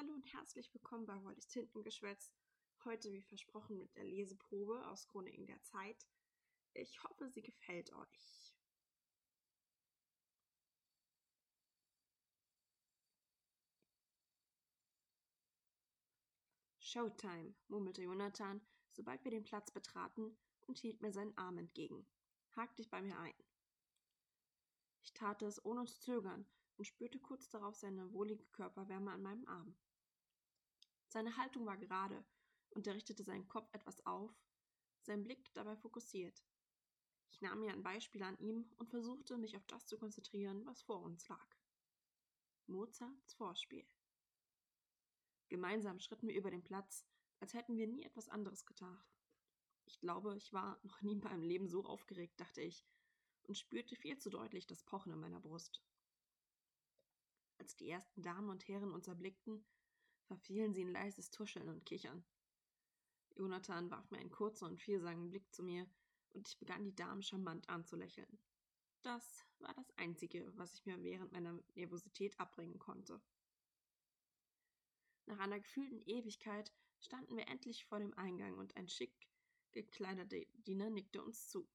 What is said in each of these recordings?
Hallo und herzlich willkommen bei Wallis Tintengeschwätz. Heute, wie versprochen, mit der Leseprobe aus Chroniken der Zeit. Ich hoffe, sie gefällt euch. Showtime, murmelte Jonathan, sobald wir den Platz betraten, und hielt mir seinen Arm entgegen. Hak dich bei mir ein. Ich tat es ohne zu zögern und spürte kurz darauf seine wohlige Körperwärme an meinem Arm. Seine Haltung war gerade und er richtete seinen Kopf etwas auf, sein Blick dabei fokussiert. Ich nahm mir ein Beispiel an ihm und versuchte, mich auf das zu konzentrieren, was vor uns lag. Mozarts Vorspiel. Gemeinsam schritten wir über den Platz, als hätten wir nie etwas anderes getan. Ich glaube, ich war noch nie in meinem Leben so aufgeregt, dachte ich, und spürte viel zu deutlich das Pochen in meiner Brust. Als die ersten Damen und Herren uns erblickten, verfielen sie in leises Tuscheln und Kichern. Jonathan warf mir einen kurzen und vielsagen Blick zu mir, und ich begann die Damen charmant anzulächeln. Das war das Einzige, was ich mir während meiner Nervosität abbringen konnte. Nach einer gefühlten Ewigkeit standen wir endlich vor dem Eingang und ein schick gekleideter Diener nickte uns zu.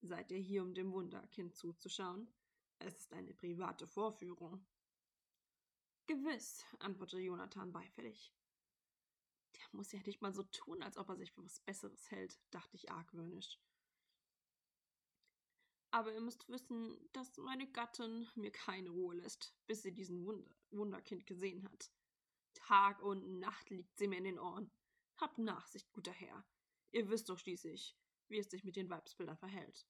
Seid ihr hier, um dem Wunderkind zuzuschauen? Es ist eine private Vorführung. Gewiss, antwortete Jonathan beifällig. Der muss ja nicht mal so tun, als ob er sich für was Besseres hält, dachte ich argwöhnisch. Aber ihr müsst wissen, dass meine Gattin mir keine Ruhe lässt, bis sie diesen Wunder Wunderkind gesehen hat. Tag und Nacht liegt sie mir in den Ohren. Habt Nachsicht, guter Herr. Ihr wisst doch schließlich, wie es sich mit den Weibsbildern verhält.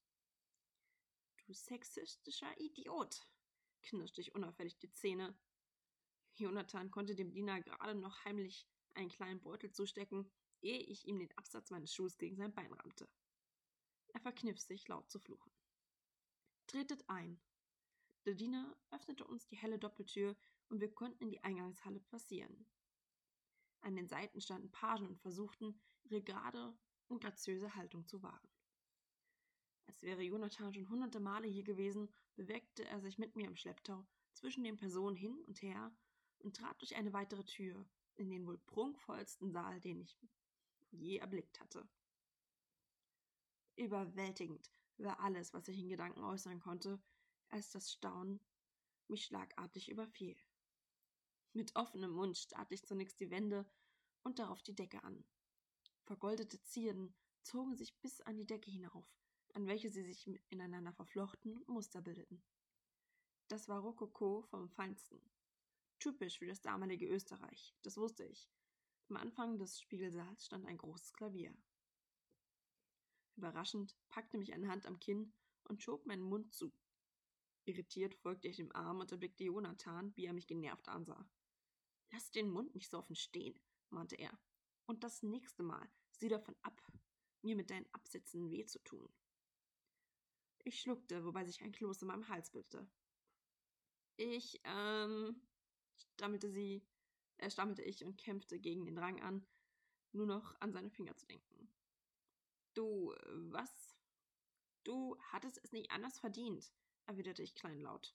Du sexistischer Idiot, knirschte ich unauffällig die Zähne. Jonathan konnte dem Diener gerade noch heimlich einen kleinen Beutel zustecken, ehe ich ihm den Absatz meines Schuhs gegen sein Bein rammte. Er verkniff sich, laut zu fluchen. Tretet ein. Der Diener öffnete uns die helle Doppeltür und wir konnten in die Eingangshalle passieren. An den Seiten standen Pagen und versuchten, ihre gerade und graziöse Haltung zu wahren. Als wäre Jonathan schon hunderte Male hier gewesen, bewegte er sich mit mir im Schlepptau zwischen den Personen hin und her und trat durch eine weitere Tür in den wohl prunkvollsten Saal, den ich je erblickt hatte. Überwältigend war alles, was ich in Gedanken äußern konnte, als das Staunen mich schlagartig überfiel. Mit offenem Mund starrte ich zunächst die Wände und darauf die Decke an. Vergoldete Zierden zogen sich bis an die Decke hinauf, an welche sie sich ineinander verflochten und Muster bildeten. Das war Rokoko vom Feinsten. Typisch für das damalige Österreich, das wusste ich. Am Anfang des Spiegelsaals stand ein großes Klavier. Überraschend packte mich eine Hand am Kinn und schob meinen Mund zu. Irritiert folgte ich dem Arm und erblickte Jonathan, wie er mich genervt ansah. Lass den Mund nicht so offen stehen, mahnte er. Und das nächste Mal sieh davon ab, mir mit deinen Absätzen weh zu tun. Ich schluckte, wobei sich ein Kloß in meinem Hals bildete. Ich, ähm, stammelte sie, äh, stammelte ich und kämpfte gegen den Drang an, nur noch an seine Finger zu denken. Du, was? Du hattest es nicht anders verdient, erwiderte ich kleinlaut.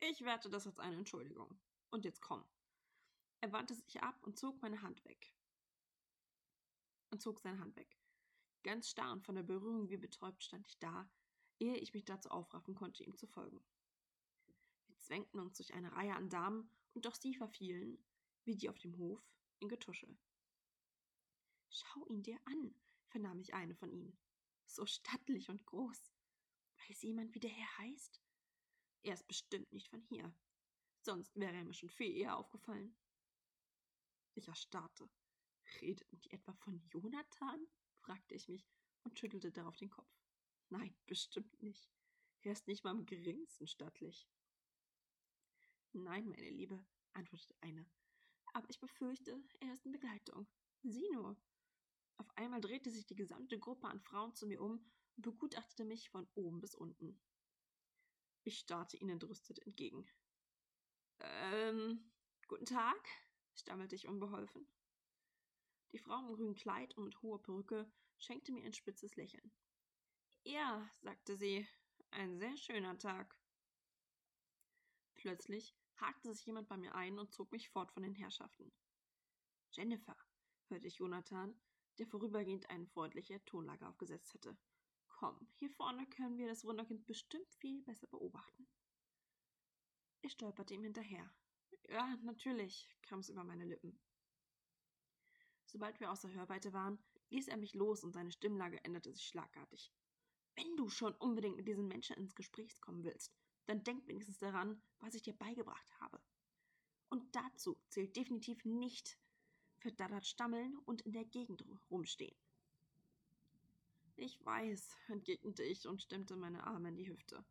Ich werte das als eine Entschuldigung. Und jetzt komm. Er wandte sich ab und zog meine Hand weg. Und zog seine Hand weg. Ganz starr und von der Berührung wie betäubt stand ich da, ehe ich mich dazu aufraffen konnte, ihm zu folgen. Zwängten uns durch eine Reihe an Damen, und doch sie verfielen, wie die auf dem Hof, in Getuschel. Schau ihn dir an, vernahm ich eine von ihnen. So stattlich und groß. Weiß jemand, wie der Herr heißt? Er ist bestimmt nicht von hier. Sonst wäre er mir schon viel eher aufgefallen. Ich erstarrte. Redeten die etwa von Jonathan? fragte ich mich und schüttelte darauf den Kopf. Nein, bestimmt nicht. Er ist nicht mal im geringsten stattlich. Nein, meine Liebe, antwortete eine. Aber ich befürchte, er ist in Begleitung. Sieh nur. Auf einmal drehte sich die gesamte Gruppe an Frauen zu mir um und begutachtete mich von oben bis unten. Ich starrte ihnen entrüstet entgegen. Ähm, guten Tag, stammelte ich unbeholfen. Die Frau im grünen Kleid und mit hoher Perücke schenkte mir ein spitzes Lächeln. Ja, sagte sie, ein sehr schöner Tag. Plötzlich hakte sich jemand bei mir ein und zog mich fort von den Herrschaften. Jennifer, hörte ich Jonathan, der vorübergehend eine freundliche Tonlage aufgesetzt hatte. Komm, hier vorne können wir das Wunderkind bestimmt viel besser beobachten. Ich stolperte ihm hinterher. Ja, natürlich, kam es über meine Lippen. Sobald wir außer Hörweite waren, ließ er mich los und seine Stimmlage änderte sich schlagartig. Wenn du schon unbedingt mit diesen Menschen ins Gespräch kommen willst, dann denk wenigstens daran, was ich dir beigebracht habe. Und dazu zählt definitiv nicht verdattert stammeln und in der Gegend rumstehen. Ich weiß, entgegnete ich und stemmte meine Arme in die Hüfte.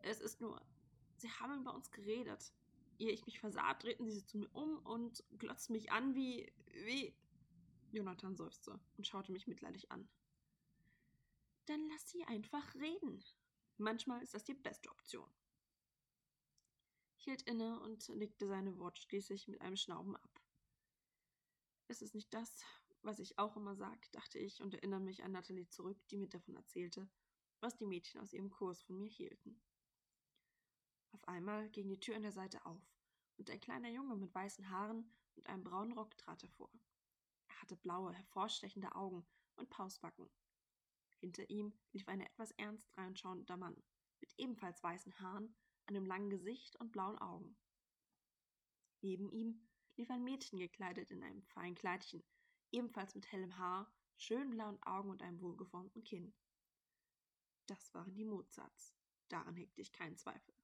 Es ist nur, sie haben über uns geredet. Ehe ich mich versah, drehten sie zu mir um und glotzten mich an wie, wie. Jonathan seufzte und schaute mich mitleidig an. Dann lass sie einfach reden. Manchmal ist das die beste Option. Hielt inne und legte seine Worte schließlich mit einem Schnauben ab. Es ist nicht das, was ich auch immer sage, dachte ich und erinnere mich an Natalie zurück, die mir davon erzählte, was die Mädchen aus ihrem Kurs von mir hielten. Auf einmal ging die Tür an der Seite auf und ein kleiner Junge mit weißen Haaren und einem braunen Rock trat hervor. Er hatte blaue, hervorstechende Augen und Pausbacken. Hinter ihm lief ein etwas ernst reinschauender Mann mit ebenfalls weißen Haaren, einem langen Gesicht und blauen Augen. Neben ihm lief ein Mädchen gekleidet in einem feinen Kleidchen, ebenfalls mit hellem Haar, schönen blauen Augen und einem wohlgeformten Kinn. Das waren die Mozarts. Daran hegte ich keinen Zweifel.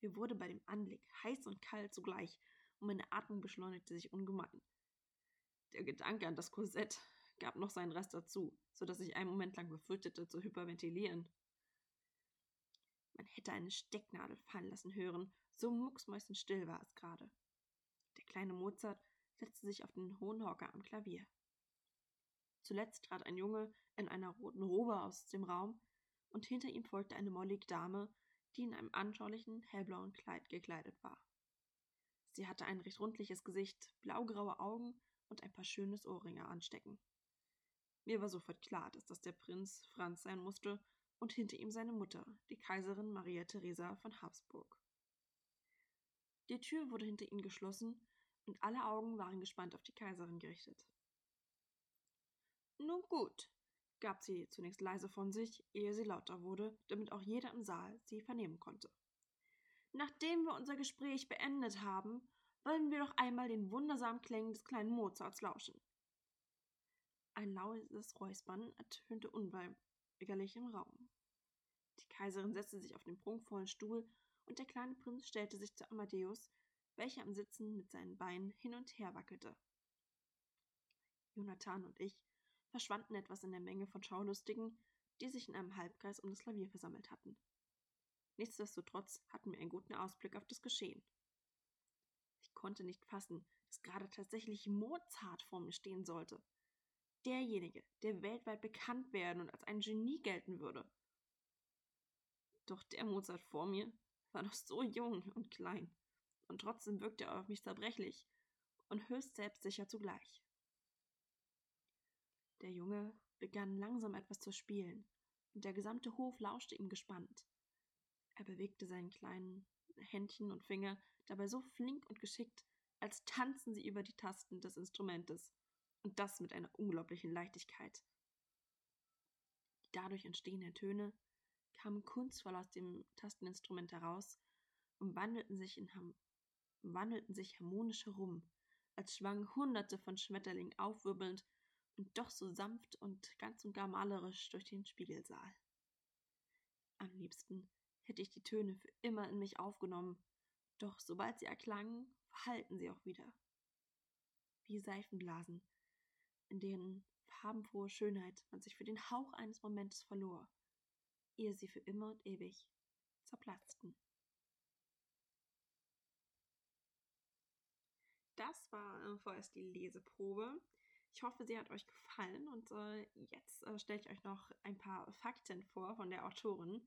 Mir wurde bei dem Anblick heiß und kalt zugleich, und meine Atmung beschleunigte sich ungemein. Der Gedanke an das Korsett gab noch seinen Rest dazu, so dass ich einen Moment lang befürchtete, zu hyperventilieren. Man hätte eine Stecknadel fallen lassen hören, so mucksmäuschenstill war es gerade. Der kleine Mozart setzte sich auf den hohen Hocker am Klavier. Zuletzt trat ein Junge in einer roten Robe aus dem Raum, und hinter ihm folgte eine mollige Dame, die in einem anschaulichen, hellblauen Kleid gekleidet war. Sie hatte ein recht rundliches Gesicht, blaugraue Augen und ein paar schönes Ohrringe anstecken. Mir war sofort klar, dass das der Prinz Franz sein musste und hinter ihm seine Mutter, die Kaiserin Maria Theresa von Habsburg. Die Tür wurde hinter ihnen geschlossen und alle Augen waren gespannt auf die Kaiserin gerichtet. Nun gut, gab sie zunächst leise von sich, ehe sie lauter wurde, damit auch jeder im Saal sie vernehmen konnte. Nachdem wir unser Gespräch beendet haben, wollen wir doch einmal den wundersamen Klängen des kleinen Mozarts lauschen. Ein lautes Räuspern ertönte unweigerlich im Raum. Die Kaiserin setzte sich auf den prunkvollen Stuhl und der kleine Prinz stellte sich zu Amadeus, welcher am Sitzen mit seinen Beinen hin und her wackelte. Jonathan und ich verschwanden etwas in der Menge von Schaulustigen, die sich in einem Halbkreis um das Klavier versammelt hatten. Nichtsdestotrotz hatten wir einen guten Ausblick auf das Geschehen. Ich konnte nicht fassen, dass gerade tatsächlich Mozart vor mir stehen sollte. Derjenige, der weltweit bekannt werden und als ein Genie gelten würde. Doch der Mozart vor mir war noch so jung und klein, und trotzdem wirkte er auf mich zerbrechlich und höchst selbstsicher zugleich. Der Junge begann langsam etwas zu spielen, und der gesamte Hof lauschte ihm gespannt. Er bewegte seinen kleinen Händchen und Finger dabei so flink und geschickt, als tanzen sie über die Tasten des Instrumentes, und das mit einer unglaublichen Leichtigkeit. Die dadurch entstehenden Töne kamen kunstvoll aus dem Tasteninstrument heraus und wandelten sich, in wandelten sich harmonisch herum, als schwangen Hunderte von Schmetterlingen aufwirbelnd und doch so sanft und ganz und gar malerisch durch den Spiegelsaal. Am liebsten hätte ich die Töne für immer in mich aufgenommen, doch sobald sie erklangen, verhallten sie auch wieder. Wie Seifenblasen, in deren farbenfrohe Schönheit man sich für den Hauch eines Momentes verlor, ehe sie für immer und ewig zerplatzten. Das war äh, vorerst die Leseprobe. Ich hoffe, sie hat euch gefallen und äh, jetzt äh, stelle ich euch noch ein paar Fakten vor von der Autorin.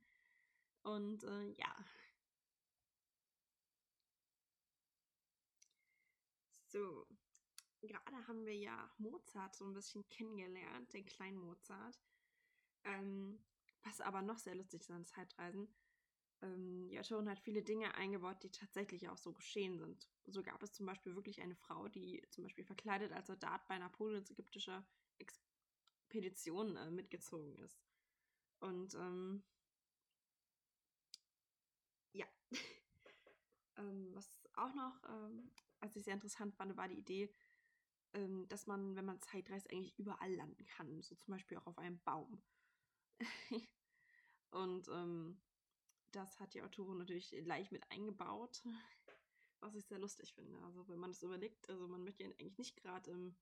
Und äh, ja. So, gerade haben wir ja Mozart so ein bisschen kennengelernt, den kleinen Mozart. Ähm, was aber noch sehr lustig ist an Zeitreisen. Ähm, die hat viele Dinge eingebaut, die tatsächlich auch so geschehen sind. So gab es zum Beispiel wirklich eine Frau, die zum Beispiel verkleidet als Soldat bei Napoleons ägyptischer Expedition äh, mitgezogen ist. Und ähm, ja, ähm, was auch noch, ähm, was ich sehr interessant fand, war die Idee, ähm, dass man, wenn man Zeit reist, eigentlich überall landen kann. So zum Beispiel auch auf einem Baum. Und ähm, das hat die Autorin natürlich leicht mit eingebaut, was ich sehr lustig finde. Also wenn man das überlegt, also man möchte eigentlich nicht gerade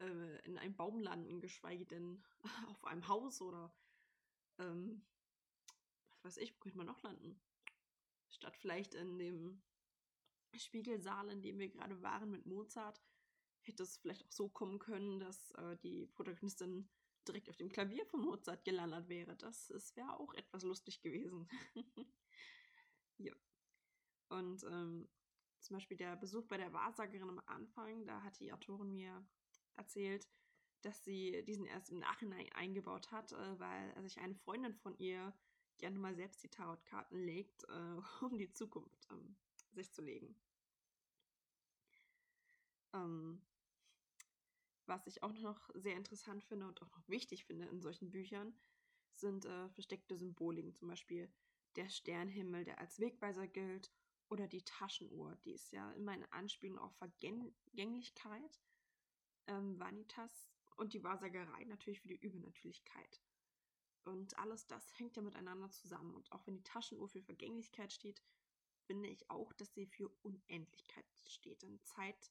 äh, in einem Baum landen, geschweige denn auf einem Haus oder ähm, was weiß ich, wo könnte man noch landen? Statt vielleicht in dem Spiegelsaal, in dem wir gerade waren mit Mozart, hätte es vielleicht auch so kommen können, dass äh, die Protagonistin direkt auf dem Klavier von Mozart gelandet wäre. Das, das wäre auch etwas lustig gewesen. ja. Und ähm, zum Beispiel der Besuch bei der Wahrsagerin am Anfang, da hat die Autorin mir erzählt, dass sie diesen erst im Nachhinein eingebaut hat, äh, weil sich eine Freundin von ihr gerne mal selbst die Tarotkarten legt, äh, um die Zukunft ähm, sich zu legen. Ähm, was ich auch noch sehr interessant finde und auch noch wichtig finde in solchen Büchern, sind äh, versteckte Symboliken, zum Beispiel der Sternhimmel, der als Wegweiser gilt, oder die Taschenuhr, die ist ja immer eine Anspielung auf Vergänglichkeit, ähm, Vanitas und die Wahrsagerei natürlich für die Übernatürlichkeit. Und alles das hängt ja miteinander zusammen. Und auch wenn die Taschenuhr für Vergänglichkeit steht, finde ich auch, dass sie für Unendlichkeit steht. Denn Zeit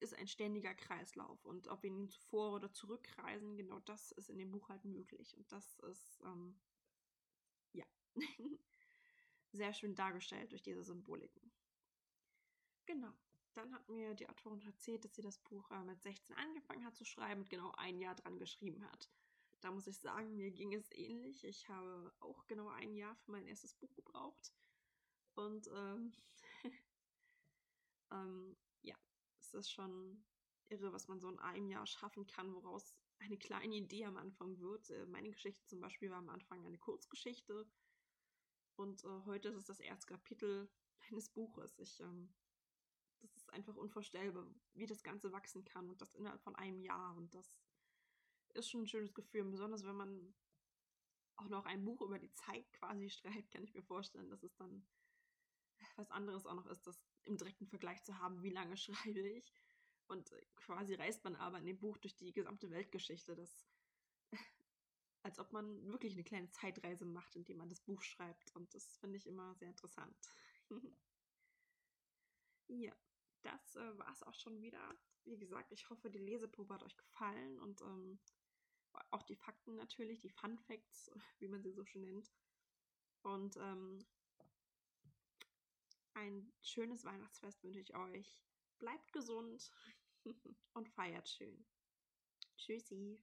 ist ein ständiger Kreislauf. Und ob wir nun zuvor oder zurückreisen, genau das ist in dem Buch halt möglich. Und das ist, ähm, ja, sehr schön dargestellt durch diese Symboliken. Genau. Dann hat mir die Autorin erzählt, dass sie das Buch äh, mit 16 angefangen hat zu schreiben und genau ein Jahr dran geschrieben hat. Da muss ich sagen, mir ging es ähnlich. Ich habe auch genau ein Jahr für mein erstes Buch gebraucht. Und ähm, ähm, es ist schon irre, was man so in einem Jahr schaffen kann, woraus eine kleine Idee am Anfang wird. Äh, meine Geschichte zum Beispiel war am Anfang eine Kurzgeschichte und äh, heute ist es das erste Kapitel eines Buches. Ich, ähm, das ist einfach unvorstellbar, wie das Ganze wachsen kann und das innerhalb von einem Jahr und das ist schon ein schönes Gefühl, besonders wenn man auch noch ein Buch über die Zeit quasi schreibt, kann ich mir vorstellen, dass es dann was anderes auch noch ist, das im direkten Vergleich zu haben, wie lange schreibe ich. Und äh, quasi reist man aber in dem Buch durch die gesamte Weltgeschichte. Das, als ob man wirklich eine kleine Zeitreise macht, indem man das Buch schreibt. Und das finde ich immer sehr interessant. ja, das äh, war es auch schon wieder. Wie gesagt, ich hoffe, die Leseprobe hat euch gefallen und ähm, auch die Fakten natürlich, die Fun Facts, wie man sie so schön nennt. Und ähm, ein schönes Weihnachtsfest wünsche ich euch. Bleibt gesund und feiert schön. Tschüssi.